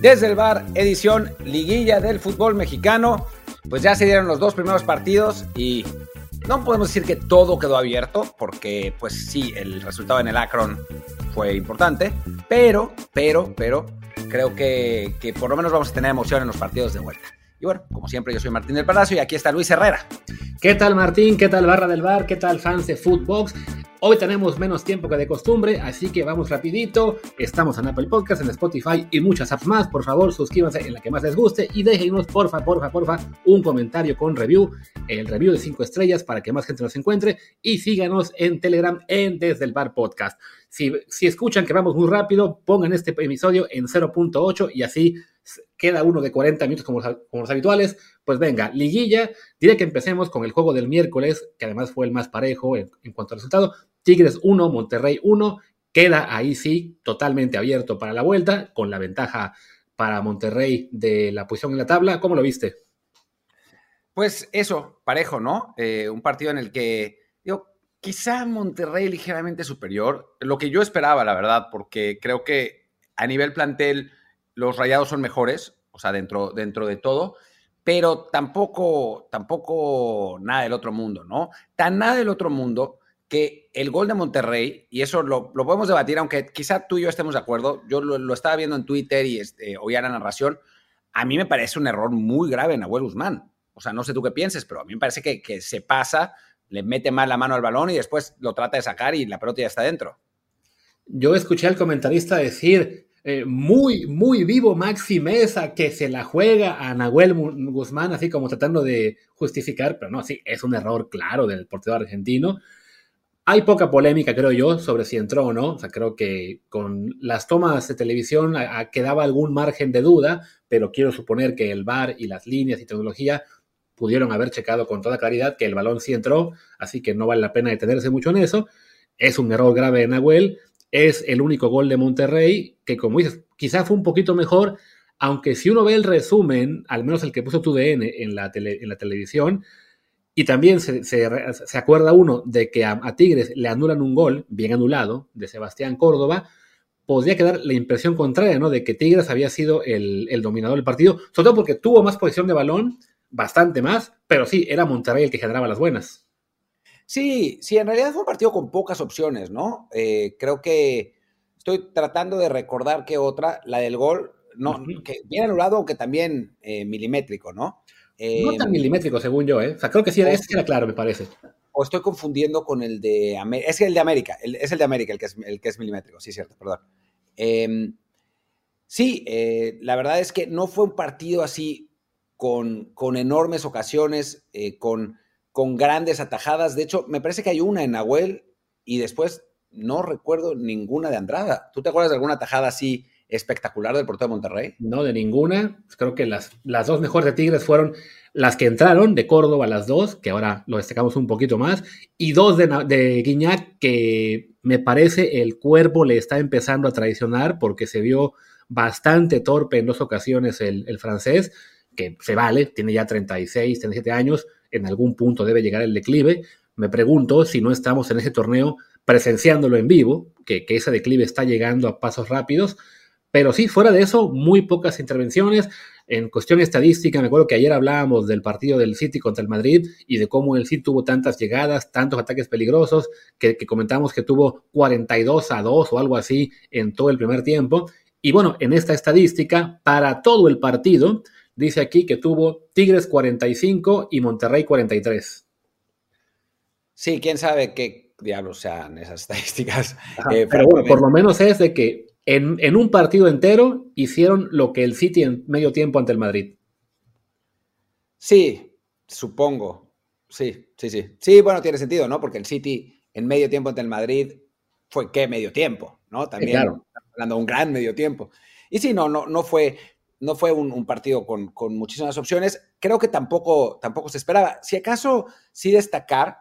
Desde el bar, edición liguilla del fútbol mexicano. Pues ya se dieron los dos primeros partidos y no podemos decir que todo quedó abierto, porque pues sí, el resultado en el Akron fue importante, pero, pero, pero, creo que, que por lo menos vamos a tener emoción en los partidos de vuelta. Y bueno, como siempre, yo soy Martín del Palacio y aquí está Luis Herrera. ¿Qué tal Martín? ¿Qué tal Barra del Bar? ¿Qué tal fans de Footbox? Hoy tenemos menos tiempo que de costumbre, así que vamos rapidito. Estamos en Apple Podcast, en Spotify y muchas apps más. Por favor, suscríbanse en la que más les guste y déjenos, porfa, porfa, porfa, un comentario con review, el review de 5 estrellas para que más gente nos encuentre y síganos en Telegram en Desde el Bar Podcast. Si, escuchan que vamos muy rápido, pongan este episodio en 0.8 y así queda uno de 40 minutos como, los habituales. Pues venga, liguilla. Diré que empecemos con el juego del miércoles, que además fue el más parejo en, cuanto al resultado. Tigres 1, Monterrey 1. Queda ahí sí totalmente abierto para la vuelta, con la ventaja para Monterrey de la posición en la tabla. ¿Cómo lo viste? Pues eso, parejo, ¿no? Eh, un partido en el que, quizá Monterrey ligeramente superior, lo que yo esperaba, la verdad, porque creo que a nivel plantel los rayados son mejores, o sea, dentro, dentro de todo, pero tampoco, tampoco nada del otro mundo, ¿no? Tan nada del otro mundo que el gol de Monterrey, y eso lo, lo podemos debatir, aunque quizá tú y yo estemos de acuerdo, yo lo, lo estaba viendo en Twitter y este, oía la narración, a mí me parece un error muy grave en Abuel Guzmán. O sea, no sé tú qué pienses, pero a mí me parece que, que se pasa, le mete mal la mano al balón y después lo trata de sacar y la pelota ya está dentro. Yo escuché al comentarista decir, eh, muy, muy vivo Maxi Mesa que se la juega a Nahuel Guzmán, así como tratando de justificar, pero no, sí, es un error claro del portero argentino. Hay poca polémica, creo yo, sobre si entró o no. O sea, creo que con las tomas de televisión a, a quedaba algún margen de duda, pero quiero suponer que el VAR y las líneas y tecnología pudieron haber checado con toda claridad que el balón sí entró, así que no vale la pena detenerse mucho en eso. Es un error grave de Nahuel es el único gol de Monterrey, que como dices, quizá fue un poquito mejor, aunque si uno ve el resumen, al menos el que puso tu DN en la, tele, en la televisión, y también se, se, acuerda uno de que a, a, Tigres le anulan un gol, bien anulado, de Sebastián Córdoba, podría quedar la impresión contraria, ¿no? De que Tigres había sido el, el dominador del partido, sobre todo porque tuvo más posición de balón, bastante más, pero sí, era Monterrey el que generaba las buenas. Sí, sí, en realidad fue un partido con pocas opciones, ¿no? Eh, creo que estoy tratando de recordar que otra, la del gol, no, uh -huh. que bien anulado, aunque también eh, milimétrico, ¿no? Eh, no tan milimétrico, según yo, ¿eh? O sea, creo que sí, era, este era claro, me parece. O estoy confundiendo con el de América. Es el de América, el, es el de América el que es, el que es milimétrico, sí, cierto, perdón. Eh, sí, eh, la verdad es que no fue un partido así con, con enormes ocasiones, eh, con con grandes atajadas. De hecho, me parece que hay una en Nahuel y después no recuerdo ninguna de Andrada. ¿Tú te acuerdas de alguna atajada así espectacular del portero de Monterrey? No, de ninguna. Creo que las, las dos mejores de Tigres fueron las que entraron, de Córdoba las dos, que ahora lo destacamos un poquito más, y dos de, de Guiñac que me parece el cuerpo le está empezando a traicionar porque se vio bastante torpe en dos ocasiones el francés, que se vale, tiene ya 36, 37 años, en algún punto debe llegar el declive. Me pregunto si no estamos en ese torneo presenciándolo en vivo, que, que, ese declive está llegando a pasos rápidos. Pero sí, fuera de eso, muy pocas intervenciones. En cuestión estadística, me acuerdo que ayer hablábamos del partido del City contra el Madrid y de cómo el City tuvo tantas llegadas, tantos ataques peligrosos, que, que comentamos que tuvo 42 a 2 o algo así en todo el primer tiempo. Y bueno, en esta estadística, para todo el partido, dice aquí que tuvo Tigres 45 y Monterrey 43. Sí, quién sabe qué diablos sean esas estadísticas. Ajá, eh, pero bueno, por lo menos es de que en, en, un partido entero hicieron lo que el City en medio tiempo ante el Madrid. Sí, supongo. Sí, sí, sí. Sí, bueno, tiene sentido, ¿no? Porque el City en medio tiempo ante el Madrid fue qué medio tiempo, ¿no? También sí, claro. hablando de un gran medio tiempo. Y sí, no, no, no fue no fue un, partido con, con, muchísimas opciones. Creo que tampoco, tampoco se esperaba. Si acaso, sí destacar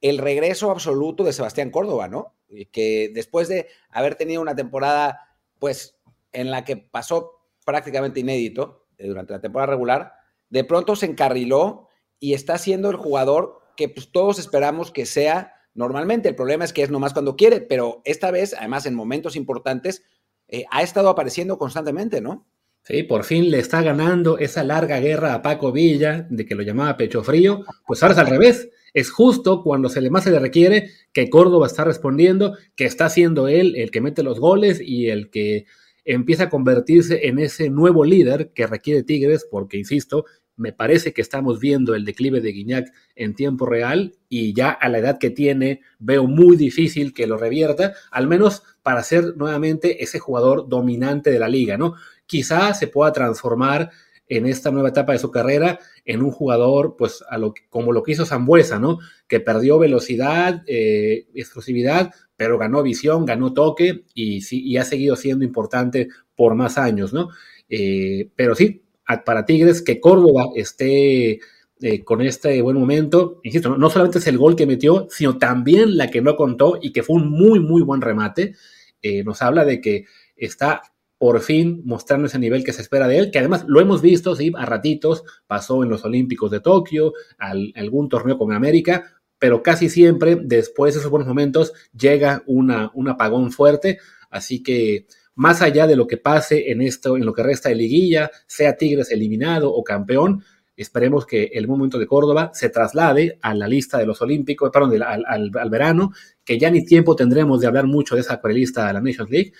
el regreso absoluto de Sebastián Córdoba, ¿no? Que después de haber tenido una temporada, pues, en la que pasó prácticamente inédito eh, durante la temporada regular, de pronto se encarriló y está siendo el jugador que pues, todos esperamos que sea normalmente. El problema es que es nomás cuando quiere, pero esta vez, además, en momentos importantes, eh, ha estado apareciendo constantemente, ¿no? Sí, por fin le está ganando esa larga guerra a Paco Villa, de que lo llamaba pecho frío. Pues ahora es al revés. Es justo cuando se le más se le requiere que Córdoba está respondiendo, que está siendo él el que mete los goles y el que empieza a convertirse en ese nuevo líder que requiere Tigres, porque, insisto, me parece que estamos viendo el declive de Guiñac en tiempo real y ya a la edad que tiene veo muy difícil que lo revierta, al menos para ser nuevamente ese jugador dominante de la liga, ¿no? Quizá se pueda transformar en esta nueva etapa de su carrera en un jugador, pues, a lo, como lo que hizo Zambuesa, ¿no? Que perdió velocidad, eh, explosividad, pero ganó visión, ganó toque y, y ha seguido siendo importante por más años, ¿no? Eh, pero sí, para Tigres que Córdoba esté eh, con este buen momento, insisto, no, solamente es el gol que metió, sino también la que no contó y que fue un muy, muy buen remate, eh, nos habla de que está por fin mostrando ese nivel que se espera de él, que además lo hemos visto, sí, a ratitos, pasó en los Olímpicos de Tokio, algún torneo con América, pero casi siempre después de esos buenos momentos llega una, un apagón fuerte, así que más allá de lo que pase en esto, en lo que resta de liguilla, sea Tigres eliminado o campeón, esperemos que el momento de Córdoba se traslade a la lista de los Olímpicos, perdón, al, verano, que ya ni tiempo tendremos de hablar mucho de esa lista de la Nations League,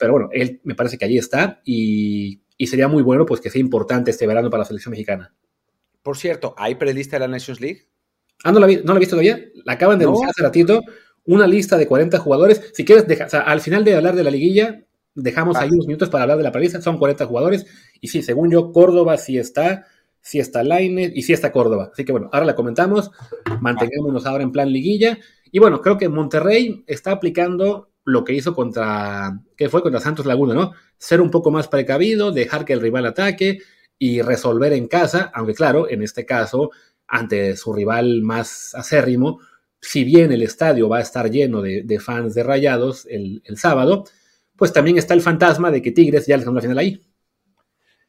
pero bueno, él me parece que allí está y, sería muy bueno pues que sea importante este verano para la selección mexicana. Por cierto, ¿hay prelista de la Nations League? Ah, ¿no la, no la he visto todavía? La acaban de anunciar hace ratito, una lista de 40 jugadores. Si quieres, deja, al final de hablar de la liguilla, Dejamos ahí unos minutos para hablar de la paliza. Son 40 jugadores. Y sí, según yo, Córdoba sí está, sí está Laine y sí está Córdoba. Así que bueno, ahora la comentamos. Mantengámonos ahora en plan liguilla. Y bueno, creo que Monterrey está aplicando lo que hizo contra, ¿qué fue? Contra Santos Laguna, ¿no? Ser un poco más precavido, dejar que el rival ataque y resolver en casa, aunque claro, en este caso, ante su rival más acérrimo, si bien el estadio va a estar lleno de, fans de rayados el, sábado, pues también está el fantasma de que Tigres ya ganó la final ahí.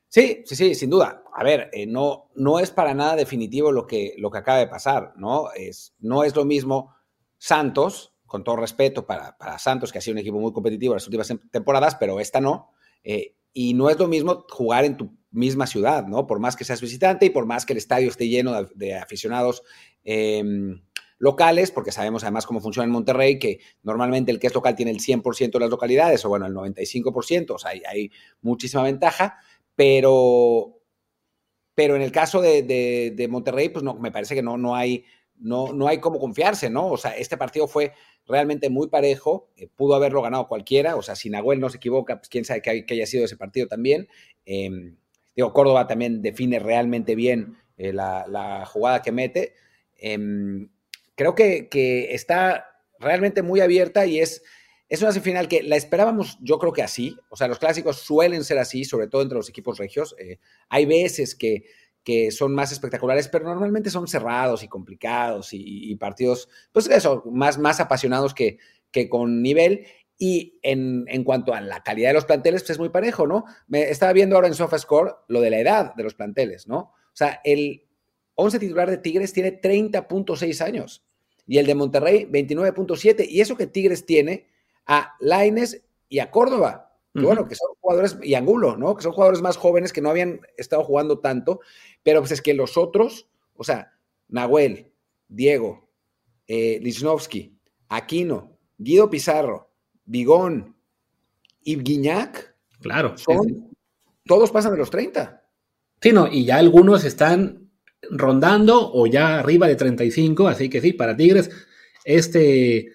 Sí, sí, sí, sin duda. A ver, eh, no, no es para nada definitivo lo que, lo que acaba de pasar, ¿no? Es, no es lo mismo Santos, con todo respeto para, Santos, que ha sido un equipo muy competitivo las últimas temporadas, pero esta no. Eh, y no es lo mismo jugar en tu misma ciudad, ¿no? Por más que seas visitante y por más que el estadio esté lleno de, aficionados. Em, locales, porque sabemos además cómo funciona en Monterrey, que normalmente el que es local tiene el 100% de las localidades, o bueno, el 95%, o sea, hay, muchísima ventaja, pero, pero en el caso de, Monterrey, pues no, me parece que no, no, hay, no, no hay cómo confiarse, ¿no? O sea, este partido fue realmente muy parejo, eh, pudo haberlo ganado cualquiera, o sea, si Nahuel no se equivoca, pues quién sabe que, haya sido ese partido también. Em, digo, Córdoba también define realmente bien eh, la, jugada que mete. Em, creo que, está realmente muy abierta y es, es una semifinal que la esperábamos, yo creo que así. O sea, los clásicos suelen ser así, sobre todo entre los equipos regios. Eh, hay veces que, que son más espectaculares, pero normalmente son cerrados y complicados y, partidos, pues eso, más, más apasionados que, que con nivel. Y en, en, cuanto a la calidad de los planteles, pues es muy parejo, ¿no? Me estaba viendo ahora en SofaScore lo de la edad de los planteles, ¿no? O sea, el, 11 titular de Tigres tiene 30.6 años y el de Monterrey 29.7. Y eso que Tigres tiene a Laines y a Córdoba, bueno, que son jugadores, y Angulo, ¿no? Que son jugadores más jóvenes que no habían estado jugando tanto, pero pues es que los otros, o sea, Nahuel, Diego, eh, Aquino, Guido Pizarro, Bigón y Guiñac, claro, todos pasan de los 30. Sí, no, y ya algunos están rondando o ya arriba de 35, así que sí, para Tigres, este,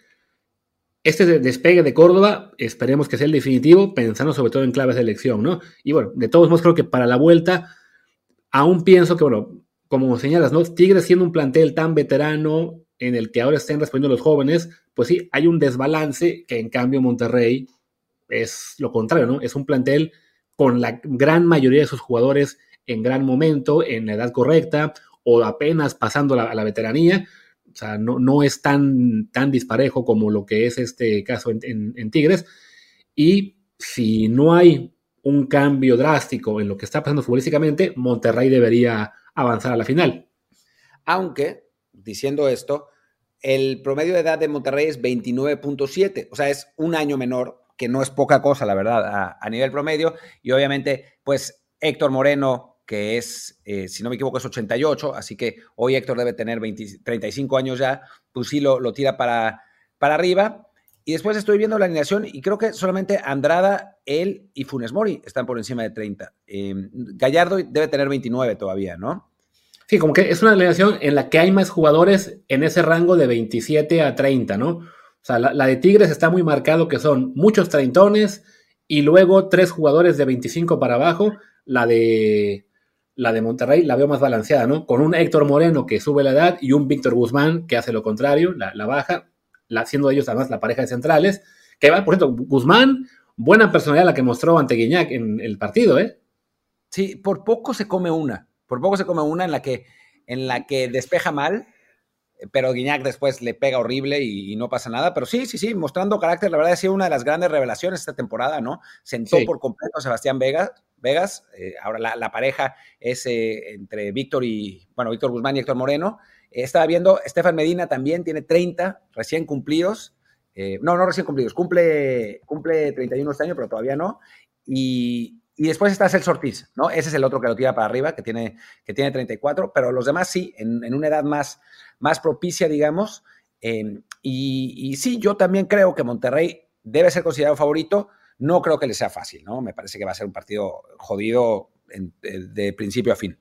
este despegue de Córdoba, esperemos que sea el definitivo, pensando sobre todo en claves de elección, ¿no? Y bueno, de todos modos creo que para la vuelta, aún pienso que, bueno, como señalas, ¿no? Tigres siendo un plantel tan veterano en el que ahora estén respondiendo los jóvenes, pues sí, hay un desbalance que en cambio Monterrey es lo contrario, ¿no? Es un plantel con la gran mayoría de sus jugadores en gran momento, en la edad correcta o apenas pasando a la veteranía. O sea, no, no, es tan, tan disparejo como lo que es este caso en, Tigres. Y si no hay un cambio drástico en lo que está pasando futbolísticamente, Monterrey debería avanzar a la final. Aunque, diciendo esto, el promedio de edad de Monterrey es 29.7, o sea, es un año menor, que no es poca cosa, la verdad, a, a nivel promedio. Y obviamente, pues Héctor Moreno, que es, eh, si no me equivoco, es 88, así que hoy Héctor debe tener 35 años ya, pues sí lo, lo tira para, para arriba. Y después estoy viendo la alineación y creo que solamente Andrada, él y Funes Mori están por encima de 30. Em, Gallardo debe tener 29 todavía, ¿no? Sí, como que es una alineación en la que hay más jugadores en ese rango de 27 a 30, ¿no? O sea, la, de Tigres está muy marcado que son muchos treintones y luego tres jugadores de 25 para abajo. La de, la de Monterrey la veo más balanceada, ¿no? Con un Héctor Moreno que sube la edad y un Víctor Guzmán que hace lo contrario, la, la baja la, siendo ellos además la pareja de centrales. Que va, por cierto, Guzmán, buena personalidad la que mostró ante Guiñac en el partido, ¿eh? Sí, por poco se come una. Por poco se come una en la que, en la que despeja mal, pero Guiñac después le pega horrible y, no pasa nada. Pero sí, sí, sí, mostrando carácter, la verdad ha sido una de las grandes revelaciones esta temporada, ¿no? Sentó por completo a Sebastián Vegas. Vegas, eh, ahora la, pareja es eh, entre Víctor y, bueno, Víctor Guzmán y Héctor Moreno, estaba viendo, Estefan Medina también tiene 30 recién cumplidos. Eh, no, no recién cumplidos, cumple, cumple 31 este año, pero todavía no. Y, después está Celso Ortiz, ¿no? Ese es el otro que lo tira para arriba, que tiene, que tiene 34, pero los demás sí, en, una edad más, más propicia, digamos. Em, y, sí, yo también creo que Monterrey debe ser considerado favorito. No creo que le sea fácil, ¿no? Me parece que va a ser un partido jodido de principio a fin.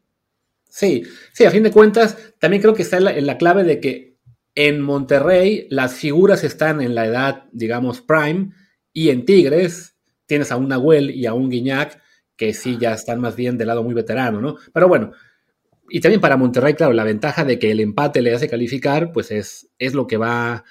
Sí, sí, a fin de cuentas, también creo que está en la, clave de que en Monterrey las figuras están en la edad, digamos, prime, y en Tigres tienes a un Nahuel y a un Guiñac que sí ya están más bien del lado muy veterano, ¿no? Pero bueno, y también para Monterrey, claro, la ventaja de que el empate le hace calificar, pues es, es lo que va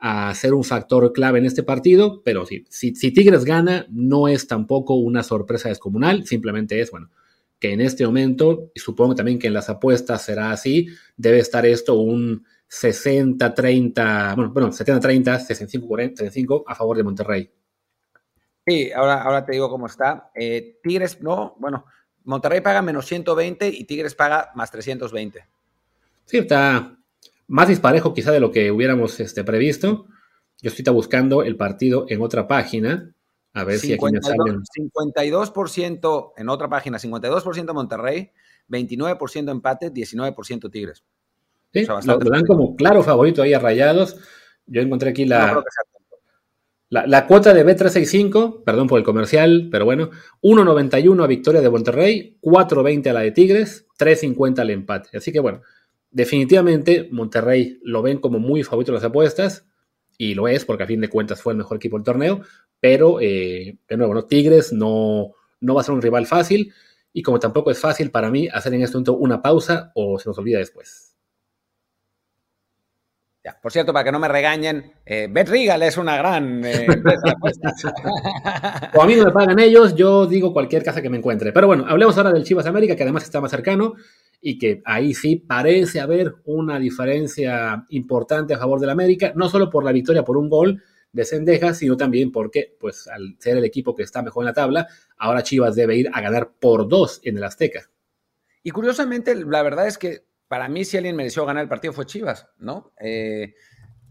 a ser un factor clave en este partido, pero si, si Tigres gana, no es tampoco una sorpresa descomunal, simplemente es, bueno, que en este momento, y supongo también que en las apuestas será así, debe estar esto un 60-30, bueno, bueno 70-30, 65-35 a favor de Monterrey. Sí, ahora, ahora te digo cómo está. Eh, Tigres, no, bueno, Monterrey paga menos 120 y Tigres paga más 320. Sí, está más disparejo quizá de lo que hubiéramos este, previsto. Yo estoy buscando el partido en otra página a ver si aquí me salen. 52% en otra página, 52% Monterrey, 29% empate, 19% Tigres. Sí, lo, dan como claro favorito ahí a Rayados. Yo encontré aquí la, la, la, cuota de B365, perdón por el comercial, pero bueno, 1.91 a victoria de Monterrey, 4.20 a la de Tigres, 3.50 al empate. Así que bueno, definitivamente Monterrey lo ven como muy favorito en las apuestas, y lo es porque a fin de cuentas fue el mejor equipo del torneo, pero eh, de nuevo, ¿no? Tigres no, no va a ser un rival fácil y como tampoco es fácil para mí hacer en este momento una pausa o se nos olvida después. Ya, por cierto, para que no me regañen, eh, Bet Regal es una gran eh, empresa o a mí no me pagan ellos, yo digo cualquier casa que me encuentre. Pero bueno, hablemos ahora del Chivas América, que además está más cercano y que ahí sí parece haber una diferencia importante a favor del América, no solo por la victoria por un gol, de Cendejas, sino también porque, pues, al ser el equipo que está mejor en la tabla, ahora Chivas debe ir a ganar por dos en el Azteca. Y curiosamente, la verdad es que para mí, si alguien mereció ganar el partido fue Chivas, ¿no? Eh,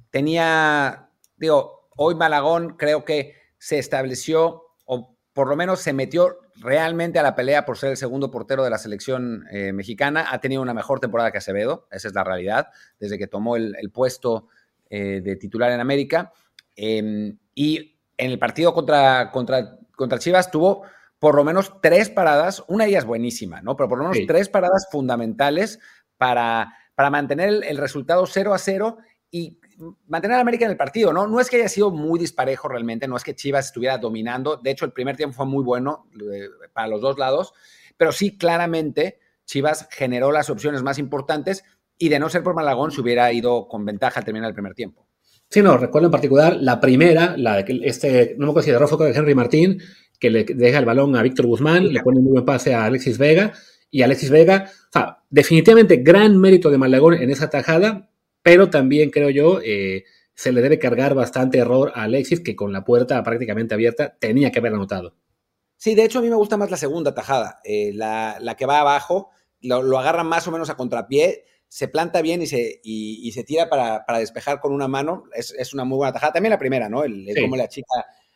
tenía, digo, hoy Malagón creo que se estableció, o por lo menos se metió realmente a la pelea por ser el segundo portero de la selección eh, mexicana. Ha tenido una mejor temporada que Acevedo, esa es la realidad, desde que tomó el, puesto eh, de titular en América. Em, y en el partido contra, contra, contra Chivas tuvo por lo menos tres paradas, una de ellas buenísima, ¿no? Pero por lo menos tres paradas fundamentales para, para mantener el, resultado 0 a 0 y mantener a América en el partido, ¿no? No es que haya sido muy disparejo realmente, no es que Chivas estuviera dominando, de hecho el primer tiempo fue muy bueno eh, para los dos lados, pero sí claramente Chivas generó las opciones más importantes y de no ser por Malagón se hubiera ido con ventaja al terminar el primer tiempo. Sí, no, recuerdo en particular la primera, la de este, no me acuerdo si de Henry Martín, que le deja el balón a Víctor Guzmán, le pone un buen pase a Alexis Vega, y Alexis Vega, o sea, definitivamente gran mérito de Malagón en esa tajada, pero también creo yo, eh, se le debe cargar bastante error a Alexis, que con la puerta prácticamente abierta tenía que haber anotado. Sí, de hecho a mí me gusta más la segunda tajada, eh, la, que va abajo, lo, lo agarra más o menos a contrapié, se planta bien y se, y, se tira para, despejar con una mano. Es, una muy buena tajada. También la primera, ¿no? El, cómo le achica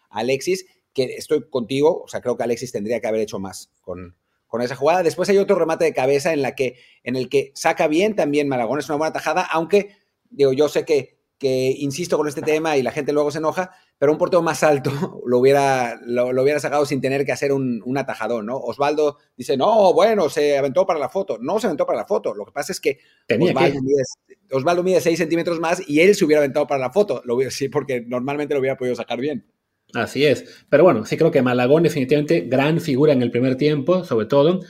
a Alexis, que estoy contigo. O sea, creo que Alexis tendría que haber hecho más con, con esa jugada. Después hay otro remate de cabeza en, la que, en el que saca bien también Malagón, es una buena tajada, aunque digo, yo sé que que insisto con este tema y la gente luego se enoja, pero un portero más alto lo hubiera, lo, hubiera sacado sin tener que hacer un, un, atajadón, ¿no? Osvaldo dice, no, bueno, se aventó para la foto. No se aventó para la foto. Lo que pasa es que Osvaldo, Mide, Osvaldo, Mide, 6 centímetros más y él se hubiera aventado para la foto. Lo, sí, porque normalmente lo hubiera podido sacar bien. Así es. Pero bueno, sí creo que Malagón definitivamente gran figura en el primer tiempo, sobre todo.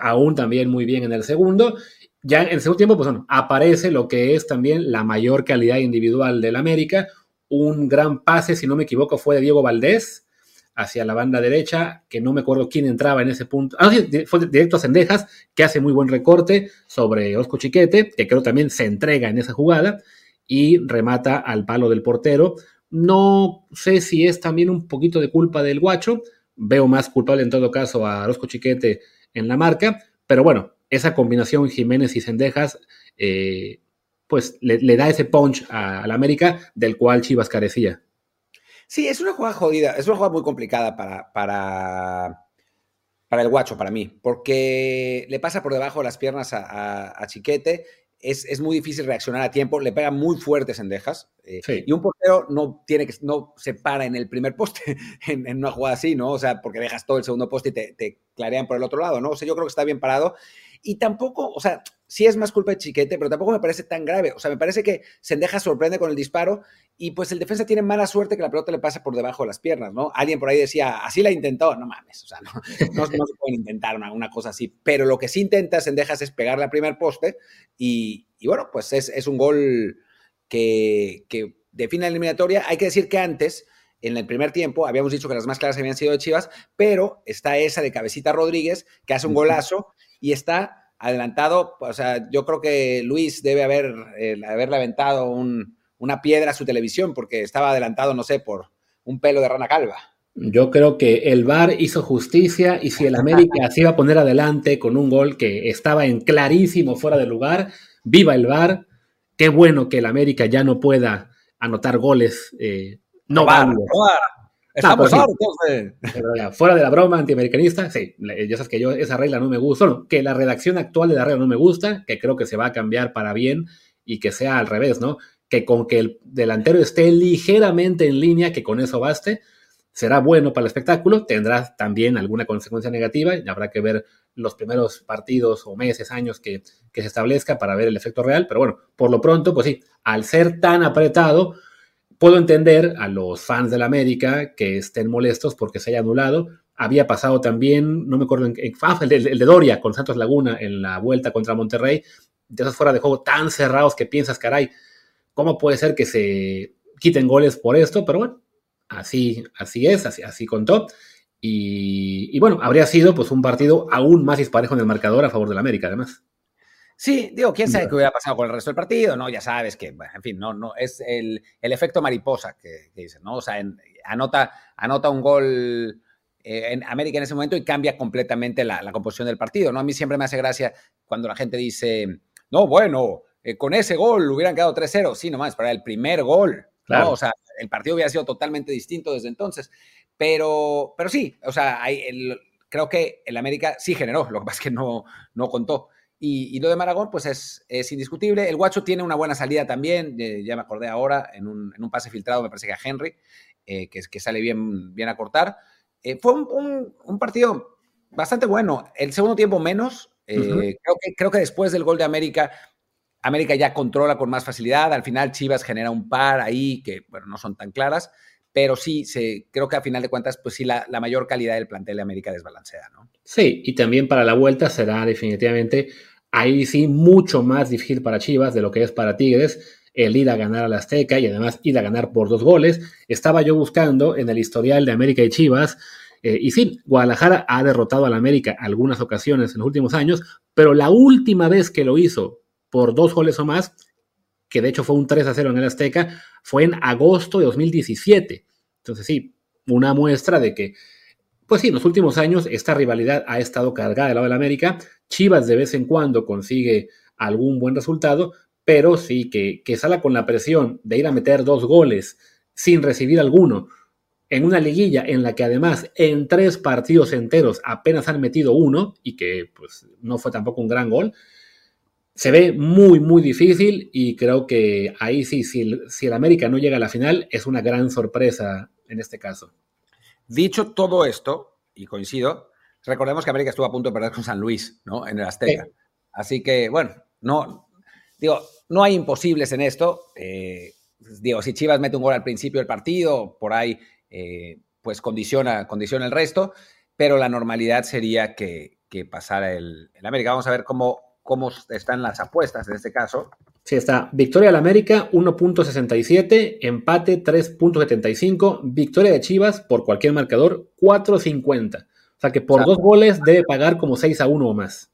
Aún también muy bien en el segundo ya en el segundo tiempo, pues bueno, aparece lo que es también la mayor calidad individual del América. Un gran pase, si no me equivoco, fue de Diego Valdés hacia la banda derecha, que no me acuerdo quién entraba en ese punto. Ah, sí, fue directo a Cendejas, que hace muy buen recorte sobre Osco Chiquete, que creo también se entrega en esa jugada y remata al palo del portero. No sé si es también un poquito de culpa del guacho. Veo más culpable en todo caso a Osco Chiquete en la marca, pero bueno, esa combinación Jiménez y Cendejas, eh, pues le, da ese punch al América del cual Chivas carecía. Sí, es una jugada jodida, es una jugada muy complicada para, para, para el guacho, para mí, porque le pasa por debajo de las piernas a, Chiquete, es, muy difícil reaccionar a tiempo, le pega muy fuerte Cendejas, eh, y un portero no, tiene que, no se para en el primer poste en, una jugada así, ¿no? O sea, porque dejas todo el segundo poste y te, te clarean por el otro lado, ¿no? O sea, yo creo que está bien parado y tampoco, o sea, sí es más culpa de Chiquete, pero tampoco me parece tan grave. O sea, me parece que Sendeja sorprende con el disparo y pues el defensa tiene mala suerte que la pelota le pase por debajo de las piernas, ¿no? Alguien por ahí decía, así la intentó. No mames, o sea, no, no, se pueden intentar una, cosa así. Pero lo que sí intenta Sendejas es pegarle al primer poste y, bueno, pues es, un gol que, que define la eliminatoria. Hay que decir que antes en el primer tiempo habíamos dicho que las más claras habían sido de Chivas, pero está esa de Cabecita Rodríguez, que hace un golazo y está adelantado. O sea, yo creo que Luis debe haber, eh, haberle aventado una piedra a su televisión porque estaba adelantado, no sé, por un pelo de rana calva. Yo creo que el VAR hizo justicia y si el América se iba a poner adelante con un gol que estaba en clarísimo fuera de lugar, viva el VAR. Qué bueno que el América ya no pueda anotar goles eh, no válidos. Estamos Fuera de la broma antiamericanista, sí, ya sabes que yo esa regla no me gusta, que la redacción actual de la regla no me gusta, que creo que se va a cambiar para bien y que sea al revés, ¿no? Que con que el delantero esté ligeramente en línea, que con eso baste, será bueno para el espectáculo, tendrá también alguna consecuencia negativa y habrá que ver los primeros partidos o meses, años que, que se establezca para ver el efecto real, pero bueno, por lo pronto, pues sí, al ser tan apretado, Puedo entender a los fans de la América que estén molestos porque se haya anulado. Había pasado también, no me acuerdo, en, ah, el, de, Doria con Santos Laguna en la vuelta contra Monterrey, de esos fuera de juego tan cerrados que piensas, caray, ¿cómo puede ser que se quiten goles por esto? Pero bueno, así, así es, así, así contó. Y, y, bueno, habría sido pues un partido aún más disparejo en el marcador a favor del América, además. Sí, digo, quién sabe qué hubiera pasado con el resto del partido, ¿no? Ya sabes que, en fin, no, no, es el, efecto mariposa que, dicen, ¿no? O sea, anota, anota un gol eh, en América en ese momento y cambia completamente la, composición del partido, ¿no? A mí siempre me hace gracia cuando la gente dice, no, bueno, eh, con ese gol hubieran quedado 3-0, sí, nomás, para el primer gol, ¿no? O sea, el partido hubiera sido totalmente distinto desde entonces, pero, pero sí, o sea, hay creo que el América sí generó, lo que pasa es que no, no contó. Y, lo de Maragón, pues es, indiscutible. El Guacho tiene una buena salida también, eh, ya me acordé ahora, en un, pase filtrado, me parece que a Henry, eh, que, que sale bien, bien a cortar. Eh, fue un, partido bastante bueno. El segundo tiempo menos. creo, que, creo que después del gol de América, América ya controla con más facilidad. Al final Chivas genera un par ahí que, bueno, no son tan claras pero sí, se, creo que a final de cuentas, pues sí, la, la, mayor calidad del plantel de América desbalancea, ¿no? Sí, y también para la vuelta será definitivamente ahí sí mucho más difícil para Chivas de lo que es para Tigres el ir a ganar a la Azteca y además ir a ganar por dos goles. Estaba yo buscando en el historial de América y Chivas, eh, y sí, Guadalajara ha derrotado a la América algunas ocasiones en los últimos años, pero la última vez que lo hizo por dos goles o más, que de hecho fue un 3 a 0 en el Azteca, fue en agosto de 2017. Entonces sí, una muestra de que pues sí, en los últimos años esta rivalidad ha estado cargada del lado de la América. Chivas de vez en cuando consigue algún buen resultado, pero sí que, que sala con la presión de ir a meter dos goles sin recibir alguno en una liguilla en la que además en tres partidos enteros apenas han metido uno y que pues no fue tampoco un gran gol, se ve muy, muy difícil y creo que ahí sí, si, si el América no llega a la final, es una gran sorpresa en este caso. Dicho todo esto, y coincido, recordemos que América estuvo a punto de perder con San Luis, ¿no? En el Azteca. Así que, bueno, no, digo, no hay imposibles en esto. Eh, digo, si Chivas mete un gol al principio del partido, por ahí, eh, pues condiciona, condiciona el resto, pero la normalidad sería que, que pasara el, el América. Vamos a ver cómo, cómo están las apuestas en este caso. Sí, está. Victoria del América 1.67, empate 3.75, victoria de Chivas por cualquier marcador 4.50. Sea que por dos goles debe pagar como 6 a 1 o más.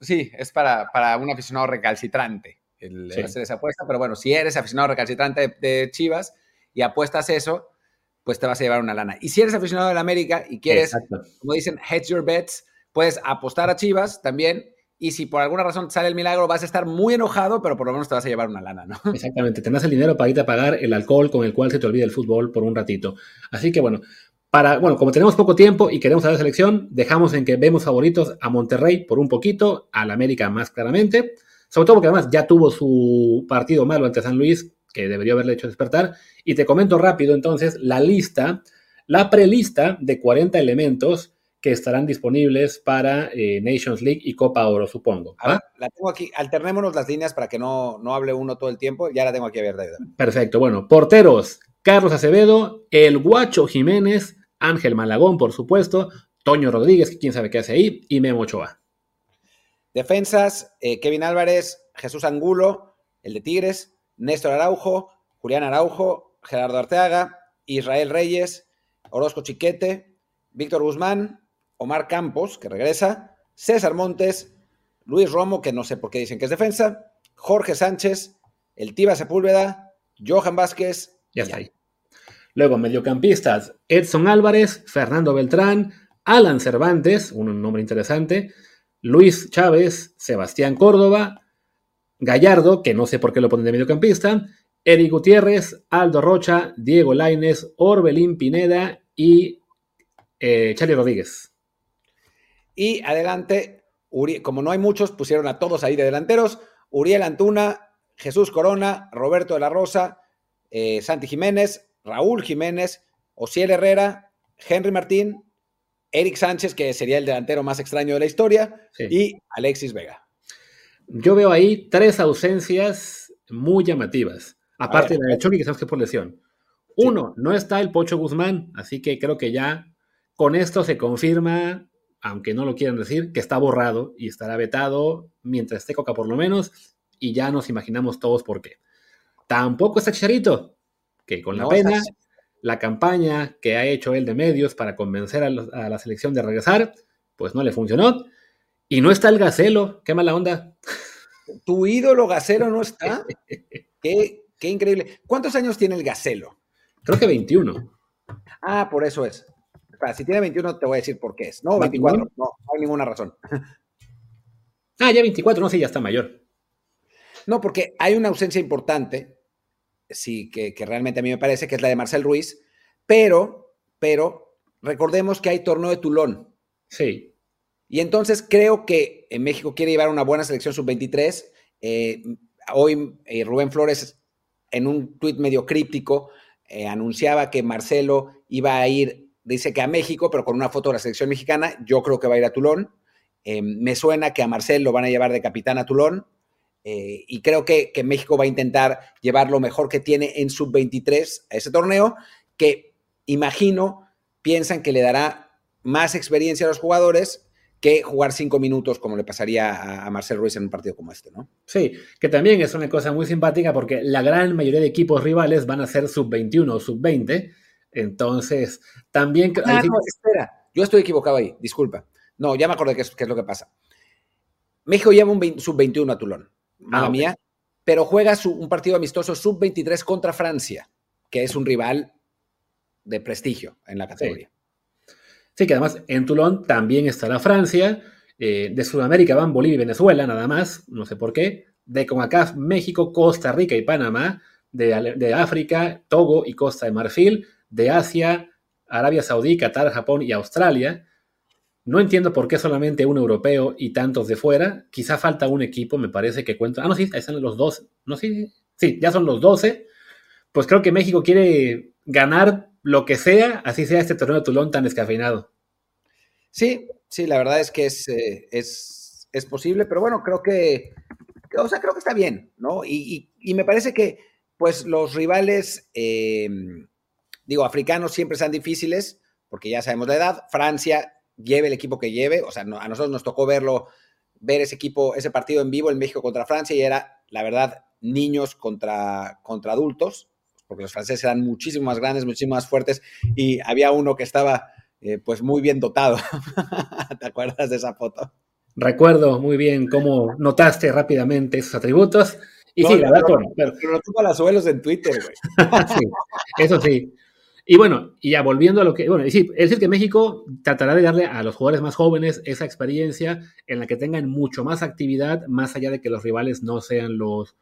Sí, es para, para un aficionado recalcitrante el, sí. hacer esa apuesta, pero bueno, si eres aficionado recalcitrante de, de, Chivas y apuestas eso, pues te vas a llevar una lana. Y si eres aficionado del América y quieres, Exacto. como dicen, hedge your bets, puedes apostar a Chivas también y si por alguna razón sale el milagro, vas a estar muy enojado, pero por lo menos te vas a llevar una lana, ¿no? Exactamente, tendrás el dinero para irte a pagar el alcohol con el cual se te olvida el fútbol por un ratito. Así que bueno, para, bueno, como tenemos poco tiempo y queremos la selección, dejamos en que vemos favoritos a Monterrey por un poquito, al América más claramente, sobre todo porque además ya tuvo su partido malo ante San Luis, que debería haberle hecho despertar, y te comento rápido entonces la lista, la prelista de 40 elementos que estarán disponibles para eh, Nations League y Copa Oro, supongo. Ver, la tengo aquí, alternémonos las líneas para que no, no hable uno todo el tiempo, ya la tengo aquí abierta. Perfecto, bueno, porteros, Carlos Acevedo, el Guacho Jiménez, Ángel Malagón, por supuesto, Toño Rodríguez, que quién sabe qué hace ahí, y Memo Ochoa. Defensas, eh, Kevin Álvarez, Jesús Angulo, el de Tigres, Néstor Araujo, Julián Araujo, Gerardo Arteaga, Israel Reyes, Orozco Chiquete, Víctor Guzmán, Omar Campos, que regresa, César Montes, Luis Romo, que no sé por qué dicen que es defensa, Jorge Sánchez, el Tiba Sepúlveda, Johan Vázquez. Ya está ahí. Luego, mediocampistas, Edson Álvarez, Fernando Beltrán, Alan Cervantes, un nombre interesante, Luis Chávez, Sebastián Córdoba, Gallardo, que no sé por qué lo ponen de mediocampista, Eric Gutiérrez, Aldo Rocha, Diego Laines, Orbelín Pineda y eh, Charlie Rodríguez. Y adelante, como no hay muchos, pusieron a todos ahí de delanteros. Uriel Antuna, Jesús Corona, Roberto de la Rosa, eh, Santi Jiménez, Raúl Jiménez, Ociel Herrera, Henry Martín, Eric Sánchez, que sería el delantero más extraño de la historia, sí. y Alexis Vega. Yo veo ahí tres ausencias muy llamativas, aparte de la de Chucky, que sabemos que es por lesión. Uno, sí. no está el Pocho Guzmán, así que creo que ya con esto se confirma aunque no lo quieran decir, que está borrado y estará vetado mientras esté Coca por lo menos, y ya nos imaginamos todos por qué. Tampoco está Chicharito, que con la no, pena, la campaña que ha hecho él de medios para convencer a, los, a, la selección de regresar, pues no le funcionó. Y no está el Gacelo, qué mala onda. Tu ídolo Gacelo no está. qué, qué increíble. ¿Cuántos años tiene el Gacelo? Creo que 21. Ah, por eso es si tiene 21 te voy a decir por qué es. No, 24, no, no hay ninguna razón. Ah, ya 24, no sé, sí, ya está mayor. No, porque hay una ausencia importante, sí, que, que, realmente a mí me parece que es la de Marcel Ruiz, pero, pero, recordemos que hay torneo de Tulón. Sí. Y entonces creo que en México quiere llevar una buena selección sub-23. Eh, hoy eh, Rubén Flores, en un tuit medio críptico, eh, anunciaba que Marcelo iba a ir dice que a México, pero con una foto de la selección mexicana, yo creo que va a ir a Tulón. Me suena que a Marcel lo van a llevar de capitán a Tulón. Eh, y creo que, que, México va a intentar llevar lo mejor que tiene en sub-23 a ese torneo, que imagino piensan que le dará más experiencia a los jugadores que jugar cinco minutos como le pasaría a, a, Marcel Ruiz en un partido como este, ¿no? Sí, que también es una cosa muy simpática porque la gran mayoría de equipos rivales van a ser sub-21 o sub-20 entonces, también... Ah, no, espera, yo estoy equivocado ahí, disculpa. No, ya me acordé qué es, qué es lo que pasa. México lleva un sub-21 a Tulón, mala ah, okay. mía, pero juega su, un partido amistoso sub-23 contra Francia, que es un rival de prestigio en la categoría. Sí, sí que además en Tulón también estará Francia, eh, de Sudamérica van Bolivia y Venezuela, nada más, no sé por qué, de CONCACAF, México, Costa Rica y Panamá, de, de África, Togo y Costa de Marfil, de Asia, Arabia Saudí, Qatar, Japón y Australia. No entiendo por qué solamente un europeo y tantos de fuera. Quizá falta un equipo, me parece que cuenta. Ah, no, sí, ahí están los dos. No, sí, sí, ya son los 12. Pues creo que México quiere ganar lo que sea, así sea este torneo de Tulón tan descafeinado. Sí, sí, la verdad es que es, eh, es, es, posible, pero bueno, creo que, o sea, creo que está bien, ¿no? Y, y, me parece que, pues, los rivales, eh, digo, africanos siempre sean difíciles, porque ya sabemos la edad. Francia, lleve el equipo que lleve, o sea, a nosotros nos tocó verlo, ver ese equipo, ese partido en vivo en México contra Francia, y era, la verdad, niños contra, contra adultos, porque los franceses eran muchísimo más grandes, muchísimo más fuertes, y había uno que estaba eh, pues muy bien dotado. ¿Te acuerdas de esa foto? Recuerdo muy bien cómo notaste rápidamente esos atributos. Y sí, la verdad, pero, pero, lo tuvo las suelos en Twitter, güey. sí, eso sí. Y bueno, y ya volviendo a lo que, bueno, es decir que México tratará de darle a los jugadores más jóvenes esa experiencia en la que tengan mucho más actividad, más allá de que los rivales no sean los,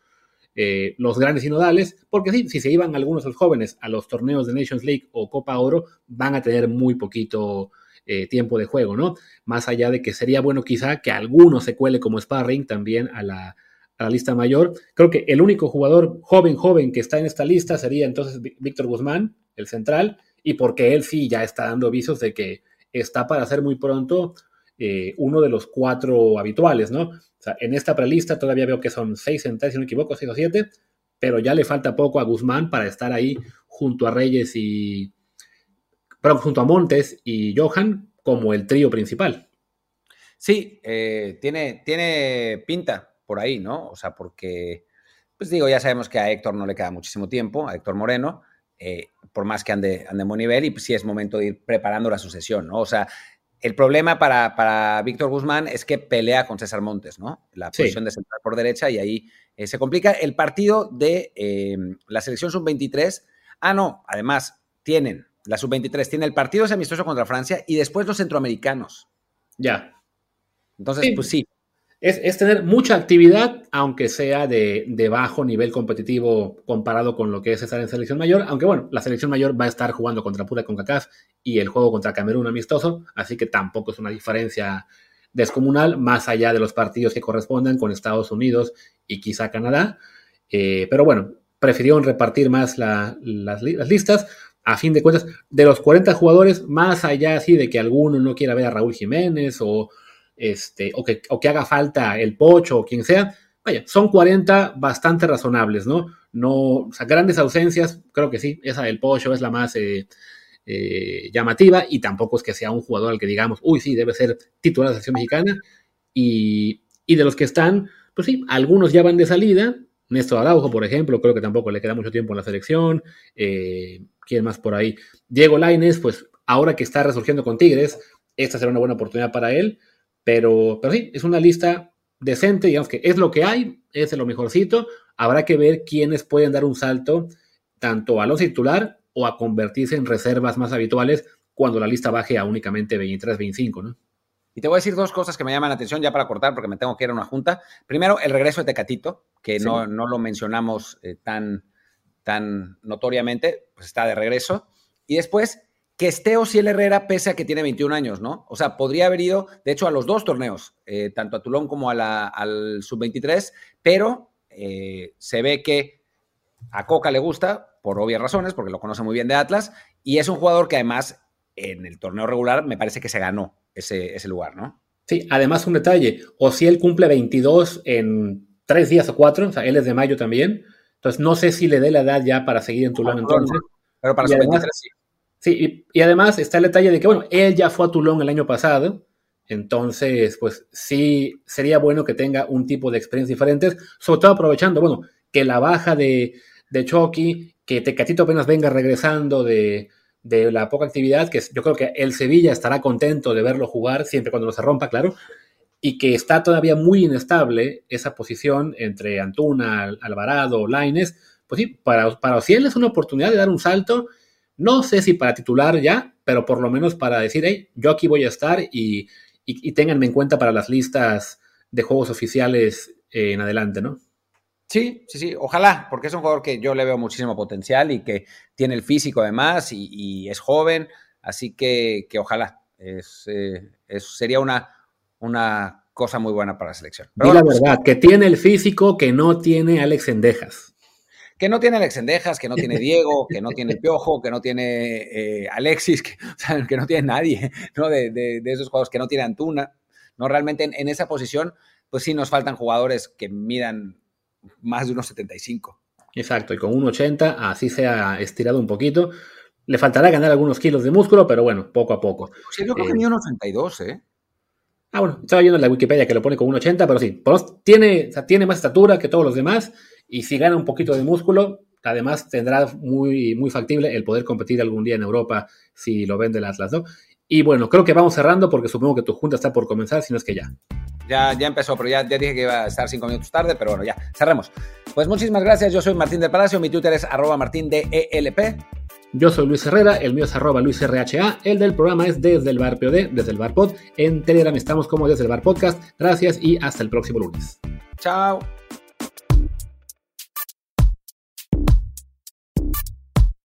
eh, los grandes sinodales, porque sí, si se iban algunos de los jóvenes a los torneos de Nations League o Copa Oro, van a tener muy poquito eh, tiempo de juego, ¿no? Más allá de que sería bueno quizá que alguno se cuele como sparring también a la, a la lista mayor. Creo que el único jugador joven, joven que está en esta lista sería entonces Víctor Guzmán, el central, y porque él sí ya está dando avisos de que está para ser muy pronto eh, uno de los cuatro habituales, ¿no? O sea, en esta prelista todavía veo que son seis centrales, si no me equivoco, seis o siete, pero ya le falta poco a Guzmán para estar ahí junto a Reyes y. Junto a Montes y Johan como el trío principal. Sí, eh, tiene, tiene pinta por ahí, ¿no? O sea, porque, pues digo, ya sabemos que a Héctor no le queda muchísimo tiempo, a Héctor Moreno, eh, por más que ande, ande en buen nivel, y pues sí es momento de ir preparando la sucesión, ¿no? O sea, el problema para, Víctor Guzmán es que pelea con César Montes, ¿no? La posición de central por derecha y ahí eh, se complica. El partido de em, la selección sub-23, ah, no, además tienen, la sub-23 tiene el partido ese amistoso contra Francia y después los centroamericanos. Ya. Entonces, pues sí, es, tener mucha actividad, aunque sea de, bajo nivel competitivo comparado con lo que es estar en selección mayor. Aunque bueno, la selección mayor va a estar jugando contra pura CONCACAF y el juego contra Camerún amistoso, así que tampoco es una diferencia descomunal, más allá de los partidos que correspondan con Estados Unidos y quizá Canadá. Eh, pero bueno, prefirieron repartir más las, las, listas. A fin de cuentas, de los 40 jugadores, más allá así de que alguno no quiera ver a Raúl Jiménez o este, o, que, o que haga falta el Pocho o quien sea, vaya, son 40 bastante razonables, ¿no? No, o sea, grandes ausencias, creo que sí, esa del Pocho es la más eh, eh, llamativa y tampoco es que sea un jugador al que digamos, uy, sí, debe ser titular de la selección mexicana. Y, y, de los que están, pues sí, algunos ya van de salida. Néstor Araujo, por ejemplo, creo que tampoco le queda mucho tiempo en la selección. Eh, ¿Quién más por ahí? Diego Laines, pues ahora que está resurgiendo con Tigres, esta será una buena oportunidad para él. Pero, pero sí, es una lista decente, digamos que es lo que hay, es lo mejorcito. Habrá que ver quiénes pueden dar un salto tanto a los titular o a convertirse en reservas más habituales cuando la lista baje a únicamente 23, 25, ¿no? Y te voy a decir dos cosas que me llaman la atención ya para cortar porque me tengo que ir a una junta. Primero, el regreso de Tecatito, que no, no, lo mencionamos eh, tan, tan notoriamente, pues está de regreso. Y después, que esté Ociel Herrera pese a que tiene 21 años, ¿no? O sea, podría haber ido, de hecho, a los dos torneos, eh, tanto a Tulón como a la, al Sub-23, pero eh, se ve que a Coca le gusta, por obvias razones, porque lo conoce muy bien de Atlas, y es un jugador que además en el torneo regular me parece que se ganó ese, ese lugar, ¿no? Sí, además un detalle, Ociel cumple 22 en tres días o cuatro, o sea, él es de mayo también, entonces no sé si le dé la edad ya para seguir en Tulón entonces. Pero para Sub-23 sí. Sí, y, además está el detalle de que, bueno, él ya fue a Toulon el año pasado, entonces, pues sí, sería bueno que tenga un tipo de experiencias diferentes, sobre todo aprovechando, bueno, que la baja de, de Chucky, que Tecatito apenas venga regresando de, de, la poca actividad, que yo creo que el Sevilla estará contento de verlo jugar, siempre cuando no se rompa, claro, y que está todavía muy inestable esa posición entre Antuna, Alvarado, Laines, pues sí, para, para es una oportunidad de dar un salto no sé si para titular ya, pero por lo menos para decir, hey, yo aquí voy a estar y, y, ténganme en cuenta para las listas de juegos oficiales en adelante, ¿no? Sí, sí, sí, ojalá, porque es un jugador que yo le veo muchísimo potencial y que tiene el físico además y, es joven, así que, que ojalá. Es, eh, sería una, una cosa muy buena para la selección. Pero la pues verdad, que tiene el físico que no tiene Alex Endejas. Que no tiene Alex Endejas, que no tiene Diego, que no tiene Piojo, que no tiene eh, Alexis, que, que, no tiene nadie, ¿no? De, de, esos jugadores, que no tiene Antuna. ¿no? Realmente en, en esa posición, pues sí nos faltan jugadores que midan más de unos 75. Exacto, y con 1,80 así se ha estirado un poquito. Le faltará ganar algunos kilos de músculo, pero bueno, poco a poco. Sí, yo creo que unos 1,82, ¿eh? Ah, bueno, estaba viendo en la Wikipedia que lo pone con 1,80, pero sí, tiene, tiene más estatura que todos los demás y si gana un poquito de músculo, además tendrá muy, muy factible el poder competir algún día en Europa si lo vende el Atlas, ¿no? Y bueno, creo que vamos cerrando porque supongo que tu junta está por comenzar, si no es que ya. Ya, ya empezó, pero ya, ya dije que iba a estar cinco minutos tarde, pero bueno, ya, cerremos. Pues muchísimas gracias, yo soy Martín del Palacio, mi Twitter es arroba martín de ELP. Yo soy Luis Herrera, el mío es arroba luisrha, el del programa es desde el bar POD, desde el bar pod. En Telegram estamos como desde el bar podcast. Gracias y hasta el próximo lunes. Chao.